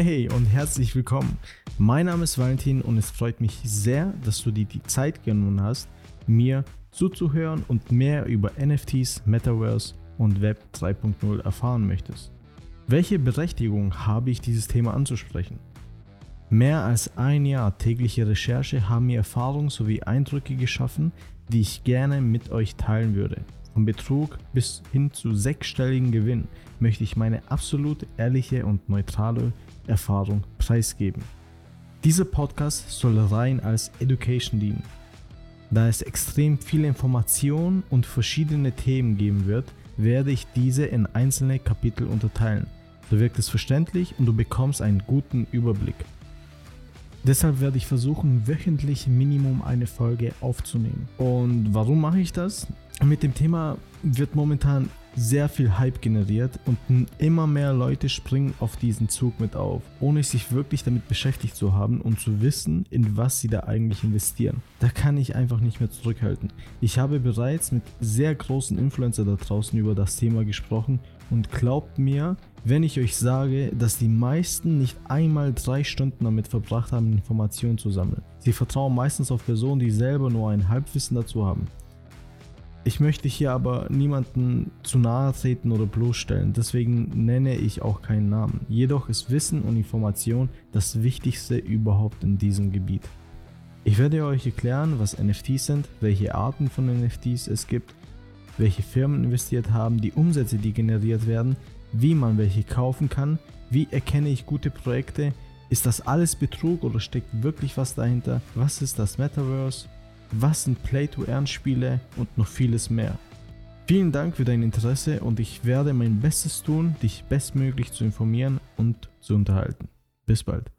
Hey und herzlich willkommen. Mein Name ist Valentin und es freut mich sehr, dass du dir die Zeit genommen hast, mir zuzuhören und mehr über NFTs, Metaverse und Web 3.0 erfahren möchtest. Welche Berechtigung habe ich, dieses Thema anzusprechen? Mehr als ein Jahr tägliche Recherche haben mir Erfahrungen sowie Eindrücke geschaffen, die ich gerne mit euch teilen würde. Vom Betrug bis hin zu sechsstelligen Gewinn möchte ich meine absolut ehrliche und neutrale Erfahrung preisgeben. Dieser Podcast soll rein als Education dienen. Da es extrem viele Informationen und verschiedene Themen geben wird, werde ich diese in einzelne Kapitel unterteilen. So wirkt es verständlich und du bekommst einen guten Überblick. Deshalb werde ich versuchen, wöchentlich Minimum eine Folge aufzunehmen. Und warum mache ich das? Mit dem Thema wird momentan sehr viel Hype generiert und immer mehr Leute springen auf diesen Zug mit auf, ohne sich wirklich damit beschäftigt zu haben und zu wissen, in was sie da eigentlich investieren. Da kann ich einfach nicht mehr zurückhalten. Ich habe bereits mit sehr großen Influencer da draußen über das Thema gesprochen und glaubt mir, wenn ich euch sage, dass die meisten nicht einmal drei Stunden damit verbracht haben, Informationen zu sammeln. Sie vertrauen meistens auf Personen, die selber nur ein Halbwissen dazu haben. Ich möchte hier aber niemanden zu nahe treten oder bloßstellen, deswegen nenne ich auch keinen Namen. Jedoch ist Wissen und Information das Wichtigste überhaupt in diesem Gebiet. Ich werde euch erklären, was NFTs sind, welche Arten von NFTs es gibt, welche Firmen investiert haben, die Umsätze, die generiert werden, wie man welche kaufen kann, wie erkenne ich gute Projekte, ist das alles Betrug oder steckt wirklich was dahinter, was ist das Metaverse, was sind Play-to-Earn-Spiele und noch vieles mehr. Vielen Dank für dein Interesse und ich werde mein Bestes tun, dich bestmöglich zu informieren und zu unterhalten. Bis bald.